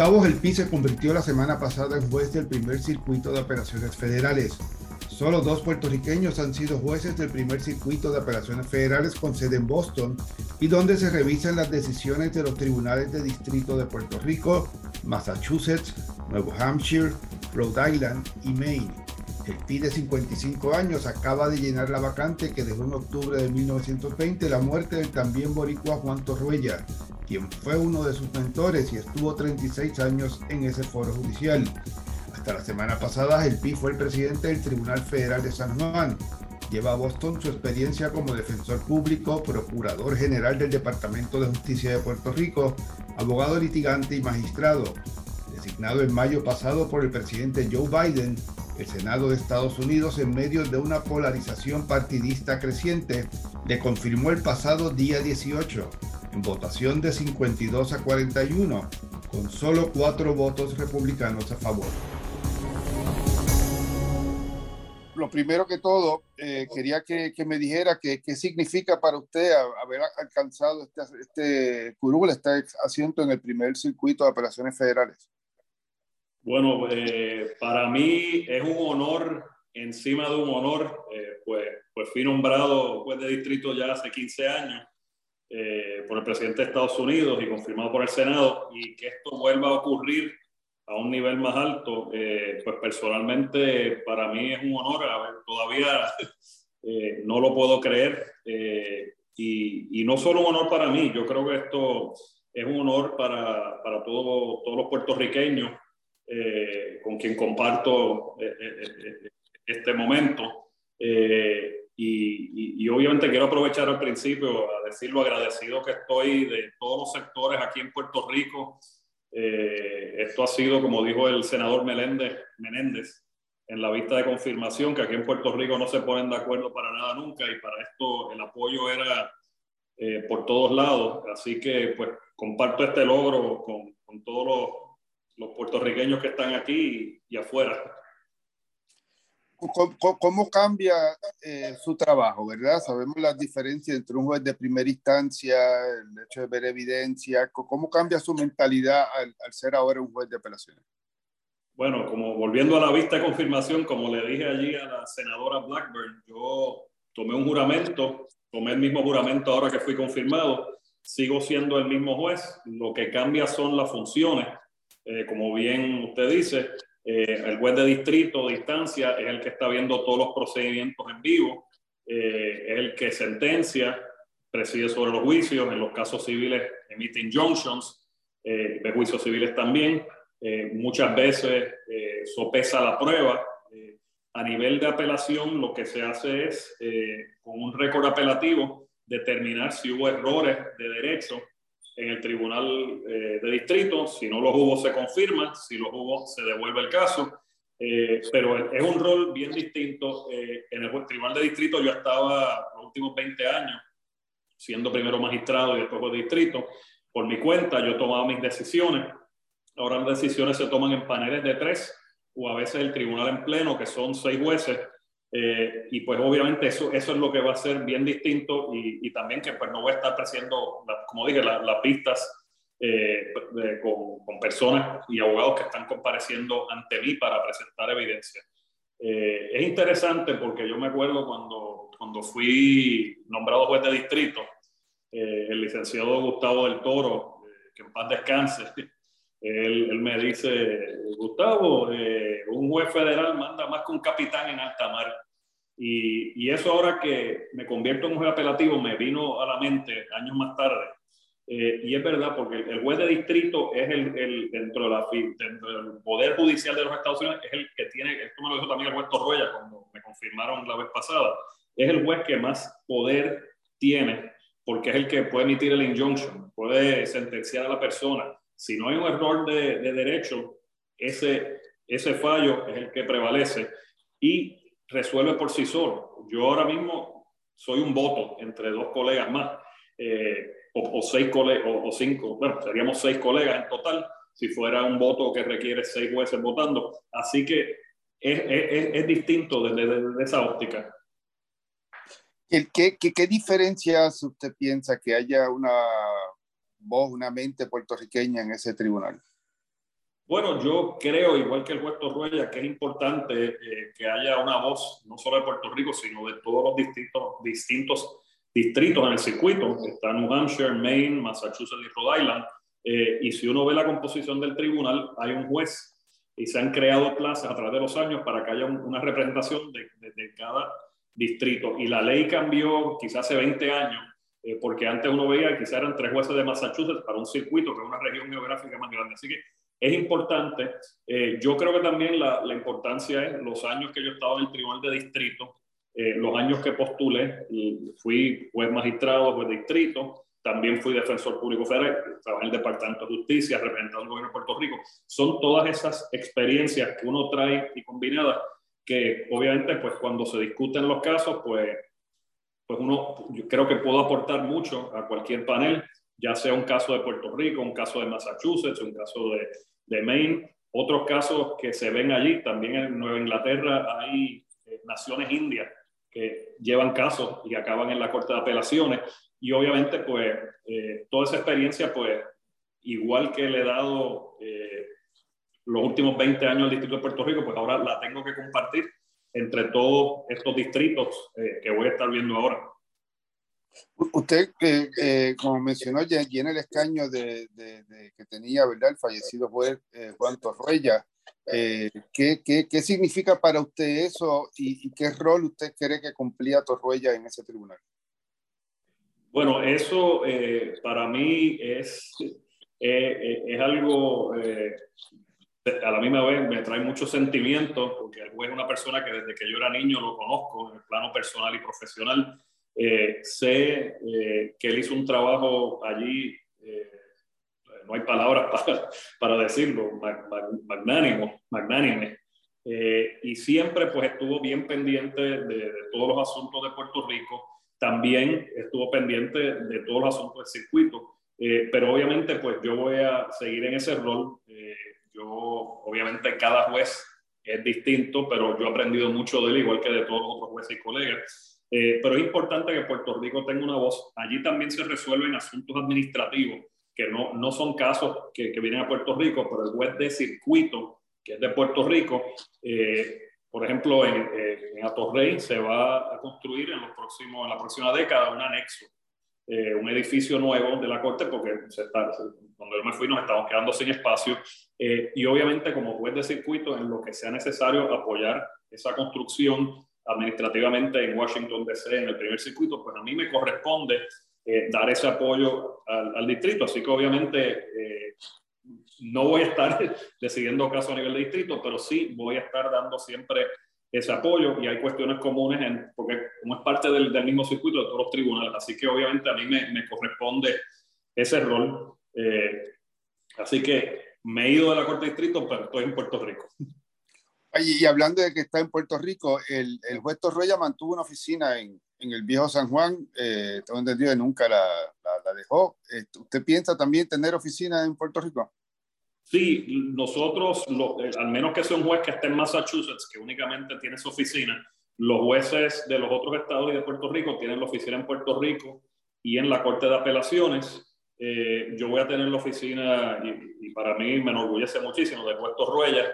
Gustavo Gelpi se convirtió la semana pasada en juez del primer circuito de operaciones federales. Solo dos puertorriqueños han sido jueces del primer circuito de operaciones federales con sede en Boston y donde se revisan las decisiones de los tribunales de distrito de Puerto Rico, Massachusetts, Nuevo Hampshire, Rhode Island y Maine. PI de 55 años acaba de llenar la vacante que dejó en octubre de 1920 la muerte del también boricua Juan Torruella, quien fue uno de sus mentores y estuvo 36 años en ese foro judicial. Hasta la semana pasada, el PI fue el presidente del Tribunal Federal de San Juan. Lleva a Boston su experiencia como defensor público, procurador general del Departamento de Justicia de Puerto Rico, abogado litigante y magistrado. Designado en mayo pasado por el presidente Joe Biden, el Senado de Estados Unidos, en medio de una polarización partidista creciente, le confirmó el pasado día 18, en votación de 52 a 41, con solo cuatro votos republicanos a favor lo primero que todo, eh, quería que, me dijera qué significa para usted haber alcanzado este, este curul, este asiento en el primer circuito de operaciones federales. Bueno, eh, para mí es un honor, encima de un honor, eh, pues, pues fui nombrado juez de distrito ya hace 15 años por el presidente de Estados Unidos y confirmado por el Senado, y que esto vuelva a ocurrir a un nivel más alto, eh, pues personalmente para mí es un honor, a ver, todavía eh, no lo puedo creer eh, y, y, no solo un honor para mí, yo creo que esto es un honor para, para todo, todos los puertorriqueños con quien comparto este momento. Y, y, obviamente quiero aprovechar al principio a decir lo agradecido que estoy de todos los sectores aquí en Puerto Rico, eh, esto ha sido, como dijo el senador Meléndez, Menéndez, en la vista de confirmación, que aquí en Puerto Rico no se ponen de acuerdo para nada nunca y para esto el apoyo era eh, por todos lados. Así que pues comparto este logro con, con todos los, los, puertorriqueños que están aquí y, y afuera. ¿Cómo, cambia eh, su trabajo, verdad? Sabemos las diferencias entre un juez de primera instancia, el hecho de ver evidencia. ¿Cómo cambia su mentalidad al, ser ahora un juez de apelaciones? Bueno, como volviendo a la vista de confirmación, como le dije allí a la senadora Blackburn, yo tomé un juramento, tomé el mismo juramento ahora que fui confirmado, sigo siendo el mismo juez, lo que cambia son las funciones, eh, como bien usted dice, eh, el juez de distrito de instancia es el que está viendo todos los procedimientos en vivo, eh, es el que sentencia, preside sobre los juicios, en los casos civiles emite injunctions, eh, de juicios civiles también, muchas veces sopesa la prueba. a nivel de apelación, lo que se hace es, con un récord apelativo, determinar si hubo errores de derecho en el tribunal eh, de distrito. Si no los hubo, se confirma. Si los hubo, se devuelve el caso. Eh, pero es un rol bien distinto. Eh, en el tribunal de distrito yo estaba los últimos 20 años siendo primero magistrado y después de distrito. Por mi cuenta, yo tomaba mis decisiones. Ahora las decisiones se toman en paneles de tres o a veces el tribunal en pleno, que son seis jueces, eh, y pues obviamente eso, eso es lo que va a ser bien distinto y, y también que pues no voy a estar presiendo, como dije, las pistas eh, con, con, personas y abogados que están compareciendo ante mí para presentar evidencia. Eh, es interesante porque yo me acuerdo cuando, cuando fui nombrado juez de distrito, el licenciado Gustavo del Toro, que en paz descanse, él, él, me dice, Gustavo, eh, un juez federal manda más que un capitán en alta mar. Y, y, eso ahora que me convierto en un juez apelativo me vino a la mente años más tarde. Eh, y es verdad, porque el juez de distrito es el, el dentro, de la, dentro, del Poder Judicial de los Estados Unidos, es el que tiene, esto me lo dijo también el juez Torruella cuando me confirmaron la vez pasada, es el juez que más poder tiene, porque es el que puede emitir el injunction, puede sentenciar a la persona si no hay un error de, derecho, ese, ese fallo es el que prevalece y resuelve por sí solo. Yo ahora mismo soy un voto entre dos colegas más, eh, o, seis colegas, o, cinco, bueno, seríamos seis colegas en total, si fuera un voto que requiere seis jueces votando. Así que es, es, es distinto desde, esa óptica. ¿Qué, qué, qué diferencias usted piensa que haya una vos una mente puertorriqueña en ese tribunal? Bueno, yo creo, igual que el juez Torruella, que es importante eh, que haya una voz, no solo de Puerto Rico, sino de todos los distintos, distintos distritos en el circuito. Está New Hampshire, Maine, Massachusetts y Rhode Island. Eh, y si uno ve la composición del tribunal, hay un juez y se han creado plazas a través de los años para que haya una representación de, de, cada distrito. Y la ley cambió quizás hace 20 años, eh, porque antes uno veía que quizás eran tres jueces de Massachusetts para un circuito, que es una región geográfica más grande. Así que es importante. Eh, yo creo que también la, la, importancia es los años que yo estaba en el tribunal de distrito, los años que postulé, fui juez magistrado, juez de distrito, también fui defensor público federal, trabajé en el Departamento de Justicia, representando al gobierno de Puerto Rico. Son todas esas experiencias que uno trae y combinadas que obviamente pues cuando se discuten los casos pues, pues uno yo creo que puedo aportar mucho a cualquier panel, ya sea un caso de Puerto Rico, un caso de Massachusetts, un caso de, de Maine, otros casos que se ven allí, también en Nueva Inglaterra hay eh, naciones indias que llevan casos y acaban en la Corte de Apelaciones. Y obviamente, pues, eh, toda esa experiencia, pues, igual que le he dado eh, los últimos 20 años al Distrito de Puerto Rico, pues ahora la tengo que compartir entre todos estos distritos eh, que voy a estar viendo ahora. Usted, como mencionó, ya tiene el escaño de, que tenía, ¿verdad? El fallecido juez Juan Torruella. ¿qué, qué, qué, significa para usted eso y, y, qué rol usted cree que cumplía Torruella en ese tribunal? Bueno, eso eh, para mí es, eh, eh, es algo, a la misma vez me trae muchos sentimientos, porque el juez es una persona que desde que yo era niño lo conozco en el plano personal y profesional. sé que él hizo un trabajo allí, no hay palabras para, para decirlo, magnánimo, magnánime. y siempre pues estuvo bien pendiente de, de todos los asuntos de Puerto Rico también estuvo pendiente de todos los asuntos del circuito, eh, pero obviamente pues yo voy a seguir en ese rol. Yo, obviamente cada juez es distinto, pero yo he aprendido mucho de él, igual que de todos los otros jueces y colegas. Eh, pero es importante que Puerto Rico tenga una voz. Allí también se resuelven asuntos administrativos, que no, no son casos que, que vienen a Puerto Rico, pero el juez de circuito, que es de Puerto Rico, eh, por ejemplo, en, en Atorrey se va a construir en, los próximos, en la próxima década un anexo, eh, un edificio nuevo de la Corte, porque se está, cuando yo me fui nos estamos quedando sin espacio. Eh, y obviamente, como juez de circuito, en lo que sea necesario apoyar esa construcción administrativamente en Washington, D.C., en el primer circuito, pues a mí me corresponde dar ese apoyo al, al, distrito. Así que obviamente no voy a estar decidiendo casos a nivel de distrito, pero sí voy a estar dando siempre ese apoyo y hay cuestiones comunes, en, porque como es parte del, mismo circuito de todos los tribunales, así que obviamente a mí me, corresponde ese rol. Eh, así que me he ido de la Corte de Distrito, pero estoy en Puerto Rico. Y, hablando de que está en Puerto Rico, el, el juez Torreya mantuvo una oficina en, en el viejo San Juan, eh, tengo entendido que nunca la, la, dejó. Eh, ¿Usted piensa también tener oficina en Puerto Rico? Sí, nosotros, eh, al menos que sea un juez que esté en Massachusetts, que únicamente tiene su oficina, los jueces de los otros estados y de Puerto Rico tienen la oficina en Puerto Rico y en la Corte de Apelaciones. Eh, yo voy a tener la oficina, y, para mí me enorgullece muchísimo, de Puerto Ruella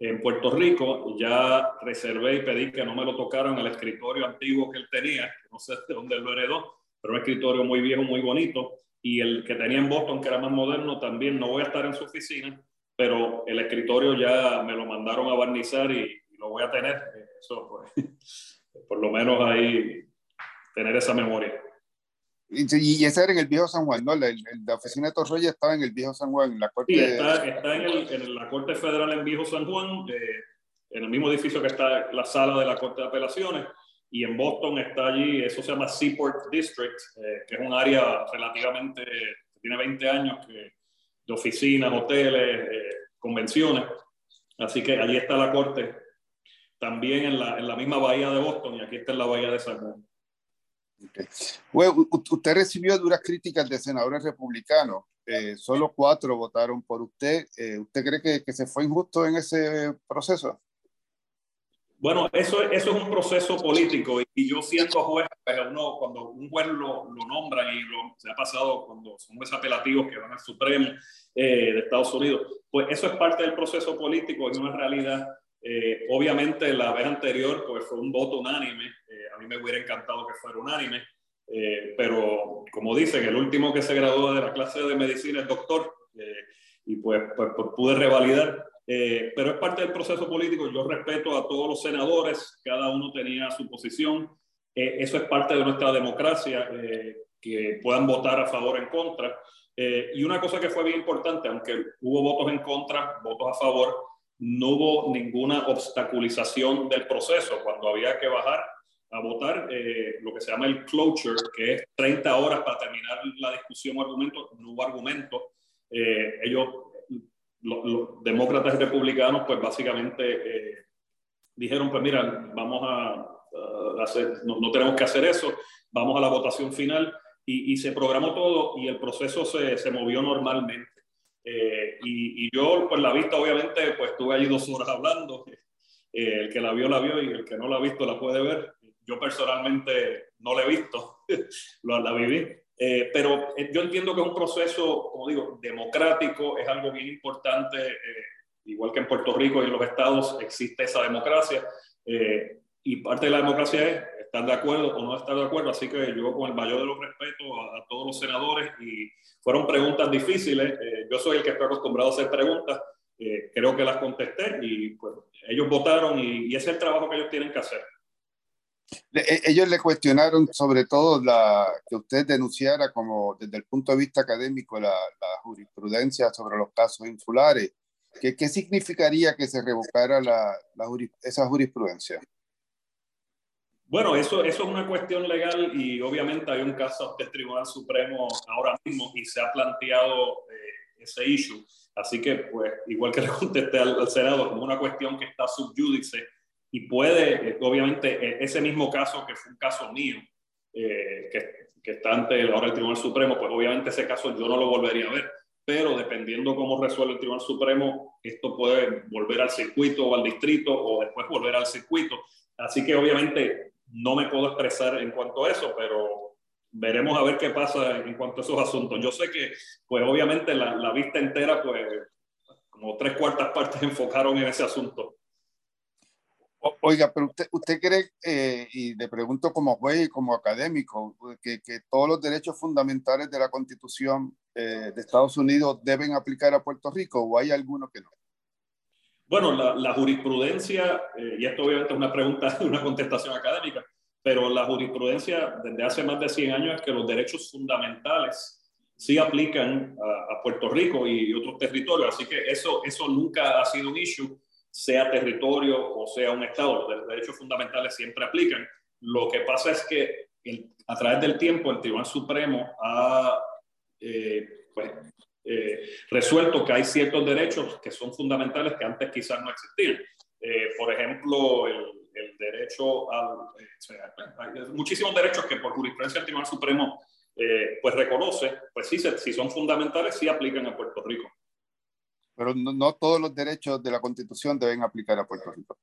en Puerto Rico. Ya reservé y pedí que no me lo tocaran el escritorio antiguo que él tenía, que no sé de dónde lo heredó, pero un escritorio muy viejo, muy bonito y el que tenía en Boston, que era más moderno, también no voy a estar en su oficina, pero el escritorio ya me lo mandaron a barnizar y, lo voy a tener. Eso, pues, por lo menos ahí, tener esa memoria. Y, ese era en el viejo San Juan, ¿no? La, la oficina de Torroya estaba en el viejo San Juan, en la corte. Sí, está, está en, el, en, la Corte Federal en Viejo San Juan, eh, en el mismo edificio que está la sala de la Corte de Apelaciones y en Boston está allí, eso se llama Seaport District, eh, que es un área relativamente, tiene 20 años, que, de oficinas, hoteles, eh, convenciones. Así que allí está la corte, también en la, en la, misma bahía de Boston y aquí está en la bahía de San Juan. usted recibió duras críticas de senadores republicanos. Eh, solo cuatro votaron por usted. ¿Usted cree que, que se fue injusto en ese proceso? Bueno, eso, eso es un proceso político y, yo siendo juez, pues uno, cuando un juez lo, lo nombran y lo, se ha pasado cuando son jueces apelativos que van al Supremo eh, de Estados Unidos, pues eso es parte del proceso político y una realidad. Eh, obviamente la vez anterior pues fue un voto unánime, eh, a mí me hubiera encantado que fuera unánime, pero como dicen, el último que se graduó de la clase de medicina es doctor y pues, pues, pues pude revalidar eh, pero es parte del proceso político. Yo respeto a todos los senadores, cada uno tenía su posición. Eh, eso es parte de nuestra democracia, eh, que puedan votar a favor o en contra. y una cosa que fue bien importante, aunque hubo votos en contra, votos a favor, no hubo ninguna obstaculización del proceso. Cuando había que bajar a votar, lo que se llama el closure, que es 30 horas para terminar la discusión o argumento, no hubo argumento. ellos los, demócratas y republicanos, pues básicamente eh, dijeron, pues mira, vamos a, hacer, no, tenemos que hacer eso, vamos a la votación final y, se programó todo y el proceso se, movió normalmente. Eh, y, yo, pues la vista, obviamente, pues estuve allí dos horas hablando. Eh, el que la vio, la vio y el que no la ha visto, la puede ver. Yo personalmente no la he visto, la viví. Eh, pero eh, yo entiendo que es un proceso, como digo, democrático, es algo bien importante, eh, igual que en Puerto Rico y en los estados existe esa democracia, y parte de la democracia es estar de acuerdo o no estar de acuerdo, así que yo con el mayor de los respetos a, todos los senadores, y fueron preguntas difíciles, yo soy el que está acostumbrado a hacer preguntas, creo que las contesté y pues ellos votaron y, y ese es el trabajo que ellos tienen que hacer. E, ellos le cuestionaron sobre todo la, que usted denunciara como desde el punto de vista académico la, jurisprudencia sobre los casos insulares. ¿Qué, qué significaría que se revocara la, esa jurisprudencia? Bueno, eso, eso es una cuestión legal y obviamente hay un caso del Tribunal Supremo ahora mismo y se ha planteado eh, ese issue. Así que, pues, igual que le contesté al, al Senado, como una cuestión que está subyúdice y puede, eh, obviamente, e, ese mismo caso que fue un caso mío, eh, que, que, está ante ahora el Tribunal Supremo, pues obviamente ese caso yo no lo volvería a ver, pero dependiendo cómo resuelve el Tribunal Supremo, esto puede volver al circuito o al distrito o después volver al circuito. Así que obviamente no me puedo expresar en cuanto a eso, pero veremos a ver qué pasa en cuanto a esos asuntos. Yo sé que, pues obviamente la, la vista entera, pues como tres cuartas partes enfocaron en ese asunto. Oiga, pero usted, usted cree, eh, y le pregunto como juez y como académico, que, que todos los derechos fundamentales de la Constitución eh, de Estados Unidos deben aplicar a Puerto Rico o hay algunos que no? Bueno, la, la jurisprudencia, eh, y esto obviamente es una pregunta, una contestación académica, pero la jurisprudencia desde hace más de 100 años es que los derechos fundamentales sí aplican a, a Puerto Rico y otros territorios, así que eso, eso nunca ha sido un issue sea territorio o sea un Estado, los derechos fundamentales siempre aplican. Lo que pasa es que a través del tiempo el Tribunal Supremo ha eh, pues, eh, resuelto que hay ciertos derechos que son fundamentales que antes quizás no existían. Eh, por ejemplo, el, derecho a... muchísimos derechos que por jurisprudencia el Tribunal Supremo pues reconoce, pues sí, si son fundamentales, sí aplican a Puerto Rico pero no, todos los derechos de la Constitución deben aplicar a Puerto Rico.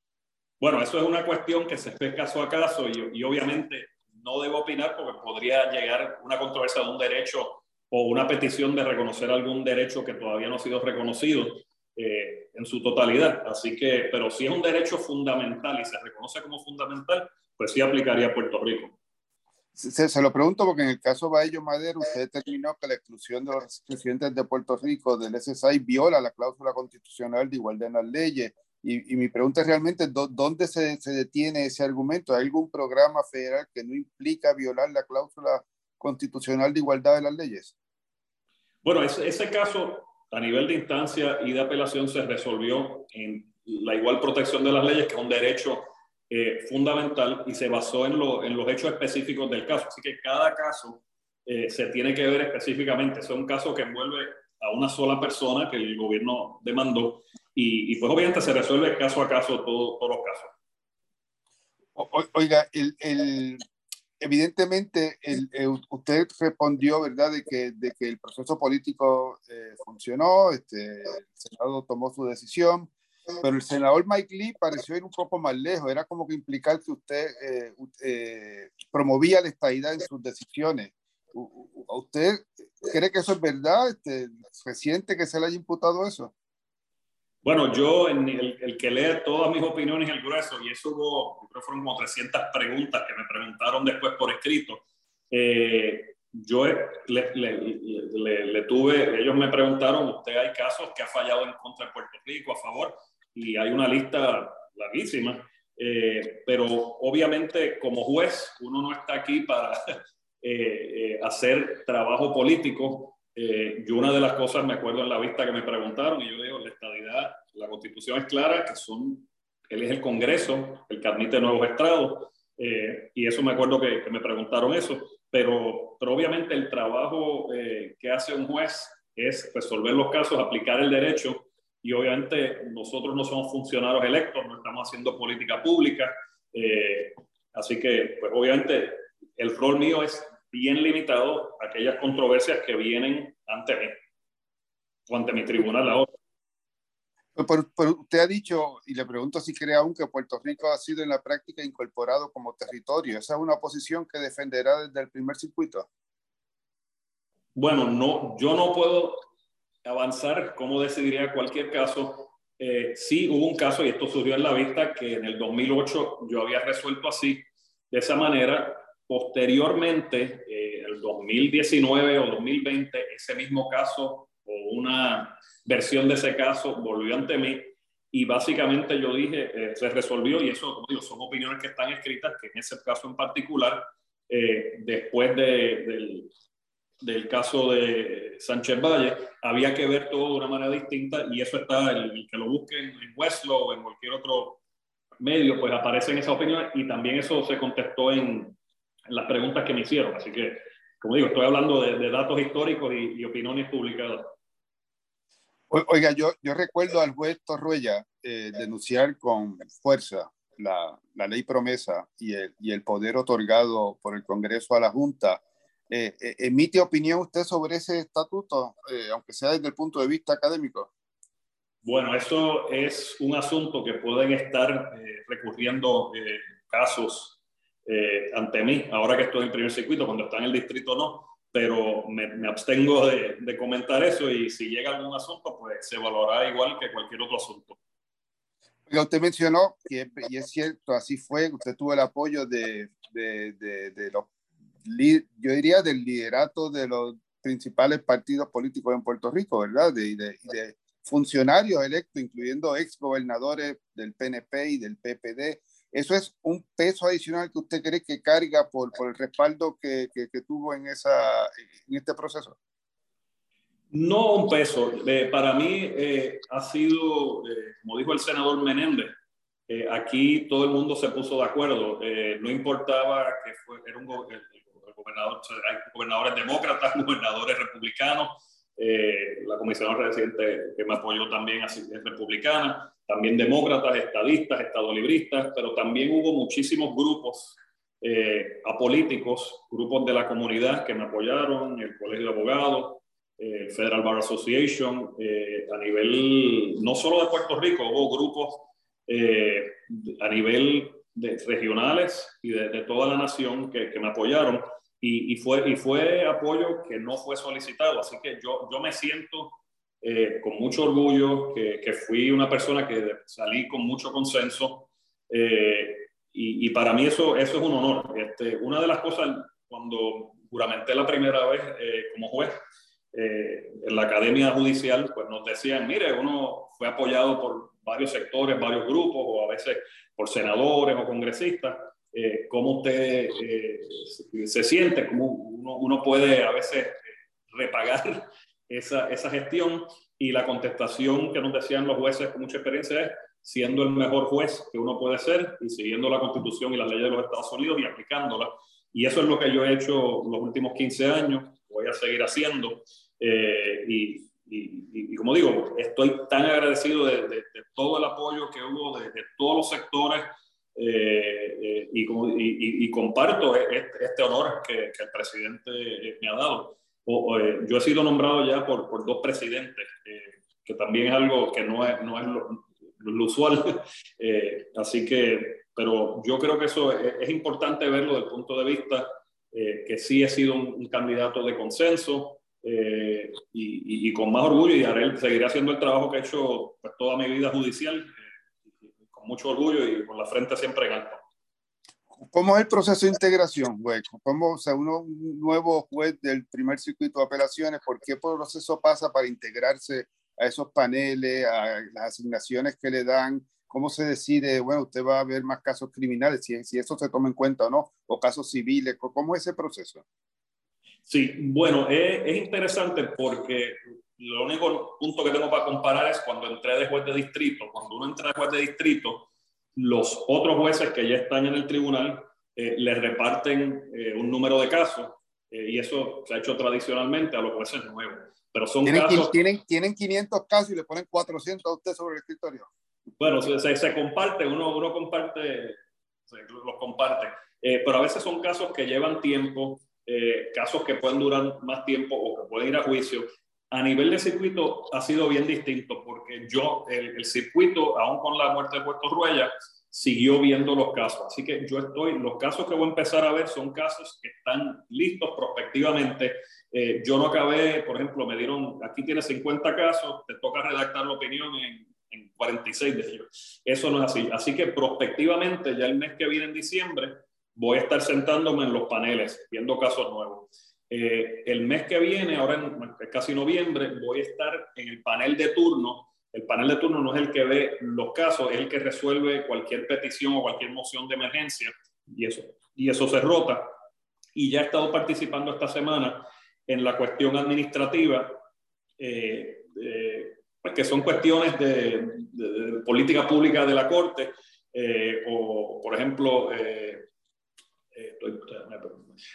Bueno, eso es una cuestión que se ve caso a caso y, obviamente no debo opinar porque podría llegar una controversia de un derecho o una petición de reconocer algún derecho que todavía no ha sido reconocido eh, en su totalidad. Así que, pero si es un derecho fundamental y se reconoce como fundamental, pues sí aplicaría a Puerto Rico. Se, lo pregunto porque en el caso Baello Madero, usted determinó que la exclusión de los residentes de Puerto Rico del SSI viola la cláusula constitucional de igualdad en las leyes. Y, mi pregunta es realmente, ¿dónde se, se, detiene ese argumento? ¿Hay algún programa federal que no implica violar la cláusula constitucional de igualdad de las leyes? Bueno, ese, ese caso a nivel de instancia y de apelación se resolvió en la igual protección de las leyes, que es un derecho eh, fundamental y se basó en, en, los hechos específicos del caso. Así que cada caso eh, se tiene que ver específicamente. Es un caso que envuelve a una sola persona que el gobierno demandó y, pues obviamente se resuelve caso a caso todo, todos los casos. oiga, el, evidentemente el, eh, usted respondió, ¿verdad?, de que, de que el proceso político funcionó, este, el Senado tomó su decisión pero el senador Mike Lee pareció ir un poco más lejos, era como que implicar que usted eh, eh, promovía la estadidad en sus decisiones. ¿Usted cree que eso es verdad? Este, ¿Se siente que se le haya imputado eso? Bueno, yo, en el, que lee todas mis opiniones el grueso, y eso hubo, yo creo que fueron como 300 preguntas que me preguntaron después por escrito, eh, yo le, le, le, tuve, ellos me preguntaron, ¿usted hay casos que ha fallado en contra de Puerto Rico a favor? Y hay una lista larguísima, eh, pero obviamente como juez uno no está aquí para eh, hacer trabajo político eh, yo una de las cosas, me acuerdo en la vista que me preguntaron, y yo digo, la estadidad, la constitución es clara, que son, él es el Congreso, el que admite nuevos estrados, eh, y eso me acuerdo que, me preguntaron eso, pero, pero obviamente el trabajo eh, que hace un juez es resolver los casos, aplicar el derecho, y obviamente nosotros no somos funcionarios electos, no estamos haciendo política pública, así que pues obviamente el rol mío es bien limitado a aquellas controversias que vienen ante mí o ante mi tribunal ahora. Pero, usted ha dicho, y le pregunto si cree aún que Puerto Rico ha sido en la práctica incorporado como territorio. ¿Esa es una posición que defenderá desde el primer circuito? Bueno, no, yo no puedo avanzar cómo decidiría cualquier caso. Eh, sí hubo un caso, y esto surgió en la vista, que en el 2008 yo había resuelto así, de esa manera, Posteriormente, eh, el 2019 o 2020, ese mismo caso o una versión de ese caso volvió ante mí y básicamente yo dije, eh, se resolvió y eso, como digo, son opiniones que están escritas, que en ese caso en particular, eh, después del, del, caso de Sánchez Valle, había que ver todo de una manera distinta y eso está, el, que lo busquen en Westlaw o en cualquier otro medio, pues aparecen esas opiniones y también eso se contestó en, las preguntas que me hicieron. Así que, como digo, estoy hablando de, datos históricos y, opiniones publicadas. Oiga, yo, yo recuerdo al juez Torruella eh, denunciar con fuerza la, la, ley promesa y el, y el poder otorgado por el Congreso a la Junta. Eh, eh, ¿Emite opinión usted sobre ese estatuto, aunque sea desde el punto de vista académico? Bueno, eso es un asunto que pueden estar recurriendo casos eh, ante mí, ahora que estoy en primer circuito, cuando está en el distrito no, pero me, abstengo de, de, comentar eso y si llega algún asunto, pues se evaluará igual que cualquier otro asunto. Usted mencionó, que, y es cierto, así fue, usted tuvo el apoyo de, de, de, los, yo diría, del liderato de los principales partidos políticos en Puerto Rico, ¿verdad? De, de, funcionarios electos, incluyendo ex gobernadores del PNP y del PPD, ¿Eso es un peso adicional que usted cree que carga por, por el respaldo que, que, tuvo en, esa, en este proceso? No un peso. Eh, para mí eh, ha sido, eh, como dijo el senador Menéndez, aquí todo el mundo se puso de acuerdo. no importaba que fue, era un hay gobernadores demócratas, gobernadores republicanos. la comisionada residente que me apoyó también es republicana también demócratas, estadistas, estadolibristas, pero también hubo muchísimos grupos eh, apolíticos, grupos de la comunidad que me apoyaron, el Colegio de Abogados, el Federal Bar Association, eh, a nivel no solo de Puerto Rico, hubo grupos eh, a nivel de, regionales y de, toda la nación que, que me apoyaron y, y, fue, y fue apoyo que no fue solicitado, así que yo, yo me siento eh, con mucho orgullo, que, que, fui una persona que salí con mucho consenso eh, y, y, para mí eso, eso es un honor. Este, una de las cosas, cuando juramenté la primera vez eh, como juez en la Academia Judicial, pues nos decían, mire, uno fue apoyado por varios sectores, varios grupos o a veces por senadores o congresistas. ¿Cómo usted se siente? ¿Cómo uno, puede a veces repagar esa, esa gestión y la contestación que nos decían los jueces con mucha experiencia es siendo el mejor juez que uno puede ser y siguiendo la constitución y las leyes de los Estados Unidos y aplicándola. Y eso es lo que yo he hecho los últimos 15 años, voy a seguir haciendo. Eh, y, como digo, estoy tan agradecido de, de, todo el apoyo que hubo de, todos los sectores eh, eh, y, comparto este, este honor que, que, el presidente me ha dado. Eh, yo he sido nombrado ya por, por dos presidentes, eh, que también es algo que no es, no es, lo usual. Eh, así que, pero yo creo que eso es, importante verlo desde el punto de vista eh, que sí he sido un, candidato de consenso y, y, con más orgullo y haré, seguiré haciendo el trabajo que he hecho pues, toda mi vida judicial con mucho orgullo y con la frente siempre en alto. ¿Cómo es el proceso de integración, güey? ¿Cómo, o sea, uno, un nuevo juez del primer circuito de apelaciones, por qué proceso pasa para integrarse a esos paneles, a las asignaciones que le dan? ¿Cómo se decide, bueno, usted va a ver más casos criminales, si, si eso se toma en cuenta o no, o casos civiles? ¿Cómo es ese proceso? Sí, bueno, es, es interesante porque lo único punto que tengo para comparar es cuando entré de juez de distrito. Cuando uno entra de juez de distrito, los otros jueces que ya están en el tribunal eh, les reparten eh, un número de casos eh, y eso se ha hecho tradicionalmente a los jueces nuevos. Pero son ¿Tienen, casos... Tienen, tienen 500 casos y le ponen 400 a usted sobre el escritorio. Bueno, se, se, comparte, uno, uno comparte, los comparte. pero a veces son casos que llevan tiempo, casos que pueden durar más tiempo o que pueden ir a juicio a nivel de circuito ha sido bien distinto porque yo, el, circuito, aún con la muerte de Puerto Ruella, siguió viendo los casos. Así que yo estoy, los casos que voy a empezar a ver son casos que están listos prospectivamente. Eh, yo no acabé, por ejemplo, me dieron, aquí tienes 50 casos, te toca redactar la opinión en, en 46 de ellos. Eso no es así. Así que prospectivamente, ya el mes que viene en diciembre, voy a estar sentándome en los paneles, viendo casos nuevos. Eh, el mes que viene, ahora en casi noviembre, voy a estar en el panel de turno. El panel de turno no es el que ve los casos, es el que resuelve cualquier petición o cualquier moción de emergencia y eso, y eso se rota. Y ya he estado participando esta semana en la cuestión administrativa, eh, pues que son cuestiones de, política pública de la Corte, eh, o por ejemplo,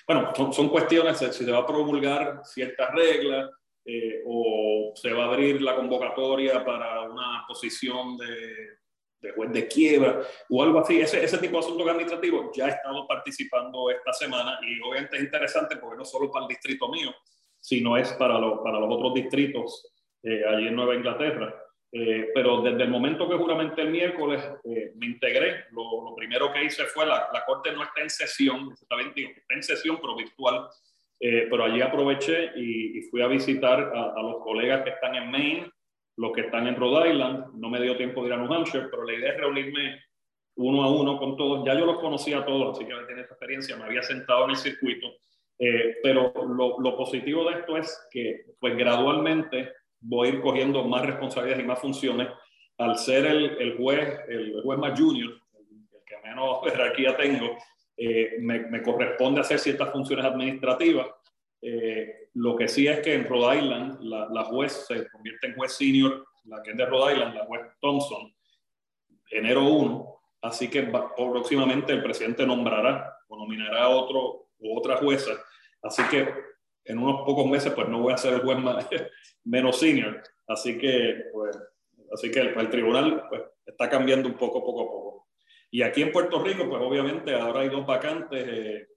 bueno, son, cuestiones, si se va a promulgar ciertas reglas eh, o se va a abrir la convocatoria para una posición de, de juez de quiebra o algo así, ese, ese tipo de asuntos administrativos ya he estado participando esta semana y obviamente es interesante porque no solo para el distrito mío, sino es para, para los otros distritos eh, allí en Nueva Inglaterra. Eh, pero desde el momento que juramenté el miércoles, eh, me integré. Lo, lo, primero que hice fue, la, la Corte no está en sesión, está, en sesión, pero virtual. Eh, pero allí aproveché y, y fui a visitar a, a, los colegas que están en Maine, los que están en Rhode Island. No me dio tiempo de ir a New Hampshire, pero la idea es reunirme uno a uno con todos. Ya yo los conocía a todos, así que tenía esta experiencia, me había sentado en el circuito. pero lo, lo positivo de esto es que, pues gradualmente, voy a ir cogiendo más responsabilidades y más funciones. Al ser el, el juez, el juez más junior, el, que menos jerarquía tengo, eh, me, me, corresponde hacer ciertas funciones administrativas. Eh, lo que sí es que en Rhode Island la, la, juez se convierte en juez senior, la que es de Rhode Island, la juez Thompson, enero 1. Así que próximamente el presidente nombrará o nominará a otro u otra jueza. Así que en unos pocos meses pues no voy a ser el juez más, menos senior. Así que, pues, así que el, tribunal pues, está cambiando un poco, poco a poco. Y aquí en Puerto Rico, pues obviamente ahora hay dos vacantes. Eh,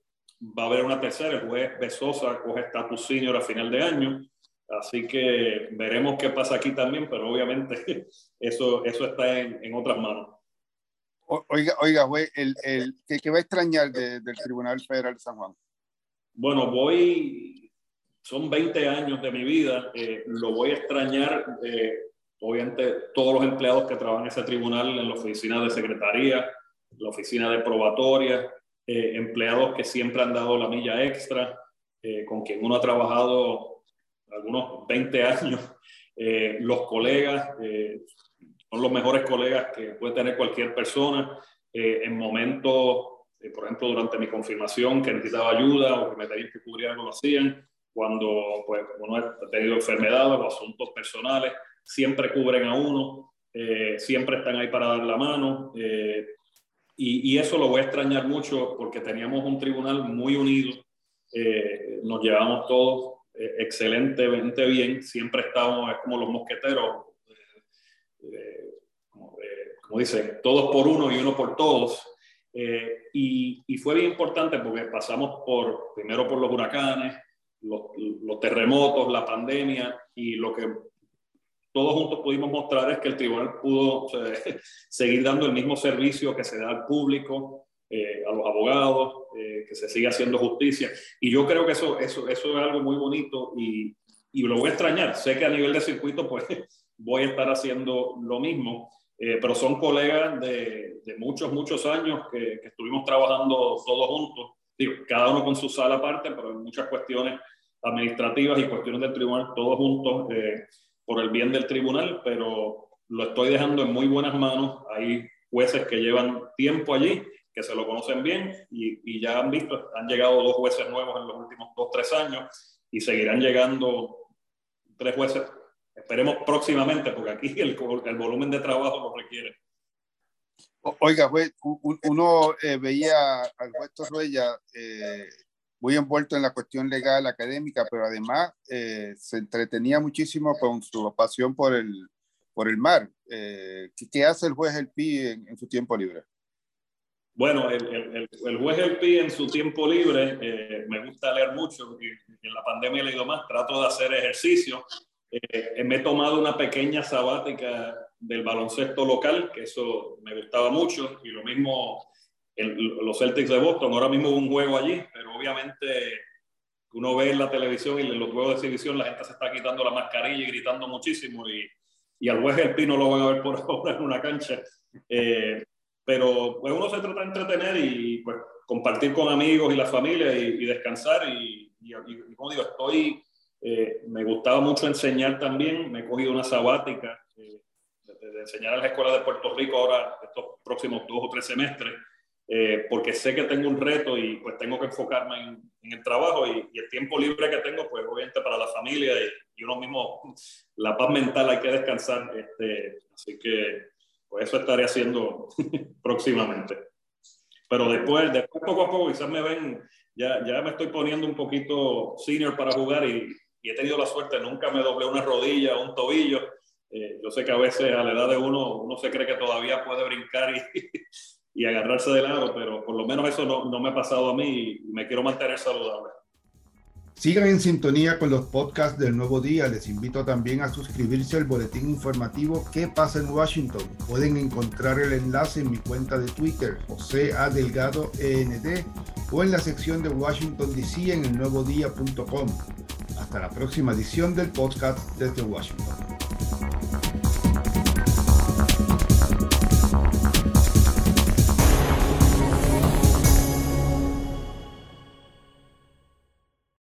va a haber una tercera. El juez Besosa coge estatus senior a final de año. Así que veremos qué pasa aquí también, pero obviamente eso, eso está en, en otras manos. Oiga, oiga, güey, el, el, ¿qué, va a extrañar de, del Tribunal Federal de San Juan? Bueno, voy, son 20 años de mi vida, eh, lo voy a extrañar, eh, obviamente todos los empleados que trabajan en ese tribunal, en la oficina de secretaría, la oficina de probatoria, eh, empleados que siempre han dado la milla extra, con quien uno ha trabajado algunos 20 años, los colegas, son los mejores colegas que puede tener cualquier persona, en momentos, por ejemplo, durante mi confirmación que necesitaba ayuda o que me tenían que cubrir algo, lo hacían cuando pues, uno ha tenido enfermedades o asuntos personales, siempre cubren a uno, eh, siempre están ahí para dar la mano. Eh, y, y, eso lo voy a extrañar mucho porque teníamos un tribunal muy unido, eh, nos llevamos todos excelentemente bien, siempre estábamos, es como los mosqueteros, como, como, dicen, todos por uno y uno por todos. Y, y, fue bien importante porque pasamos por, primero por los huracanes, los, terremotos, la pandemia y lo que todos juntos pudimos mostrar es que el tribunal pudo seguir dando el mismo servicio que se da al público, eh, a los abogados, eh, que se siga haciendo justicia. Y yo creo que eso, eso, eso es algo muy bonito y, y, lo voy a extrañar. Sé que a nivel de circuito pues voy a estar haciendo lo mismo, eh, pero son colegas de, de, muchos, muchos años que, que, estuvimos trabajando todos juntos. Digo, cada uno con su sala aparte, pero en muchas cuestiones administrativas y cuestiones del tribunal, todos juntos por el bien del tribunal, pero lo estoy dejando en muy buenas manos. Hay jueces que llevan tiempo allí, que se lo conocen bien y, y ya han visto, han llegado dos jueces nuevos en los últimos dos, tres años y seguirán llegando tres jueces, esperemos próximamente, porque aquí el, el volumen de trabajo lo requiere. Oiga, uno eh, veía al juez Torruella eh, muy envuelto en la cuestión legal académica, pero además eh, se entretenía muchísimo con su pasión por el, por el mar. ¿qué, hace el juez El Pi en, su tiempo libre? Bueno, el, el, el, juez El Pi en su tiempo libre me gusta leer mucho, en la pandemia he leído más, trato de hacer ejercicio. Me he tomado una pequeña sabática del baloncesto local, que eso me gustaba mucho, y lo mismo los Celtics de Boston. Ahora mismo hubo un juego allí, pero obviamente uno ve en la televisión y en los juegos de exhibición la gente se está quitando la mascarilla y gritando muchísimo y, y al juez El Pino lo van a ver por ahora en una cancha. Eh, pero pues uno se trata de entretener y pues compartir con amigos y la familia y, descansar y, y, como digo, estoy, eh, me gustaba mucho enseñar también, me he cogido una sabática de, enseñar a las escuelas de Puerto Rico ahora estos próximos dos o tres semestres eh, porque sé que tengo un reto y pues tengo que enfocarme en, en el trabajo y, y, el tiempo libre que tengo, pues obviamente para la familia y, y, uno mismo, la paz mental hay que descansar, este, así que pues eso estaré haciendo próximamente. Pero después, después poco a poco quizás me ven, ya, ya me estoy poniendo un poquito senior para jugar y, y he tenido la suerte, nunca me doblé una rodilla o un tobillo. Eh, yo sé que a veces a la edad de uno, uno se cree que todavía puede brincar y, y agarrarse de lado, pero por lo menos eso no, no me ha pasado a mí y me quiero mantener saludable. Sigan en sintonía con los podcasts del Nuevo Día. Les invito también a suscribirse al boletín informativo ¿Qué pasa en Washington? Pueden encontrar el enlace en mi cuenta de Twitter, José A. Delgado END, o en la sección de Washington DC en el nuevodía.com. Hasta la próxima edición del podcast desde Washington.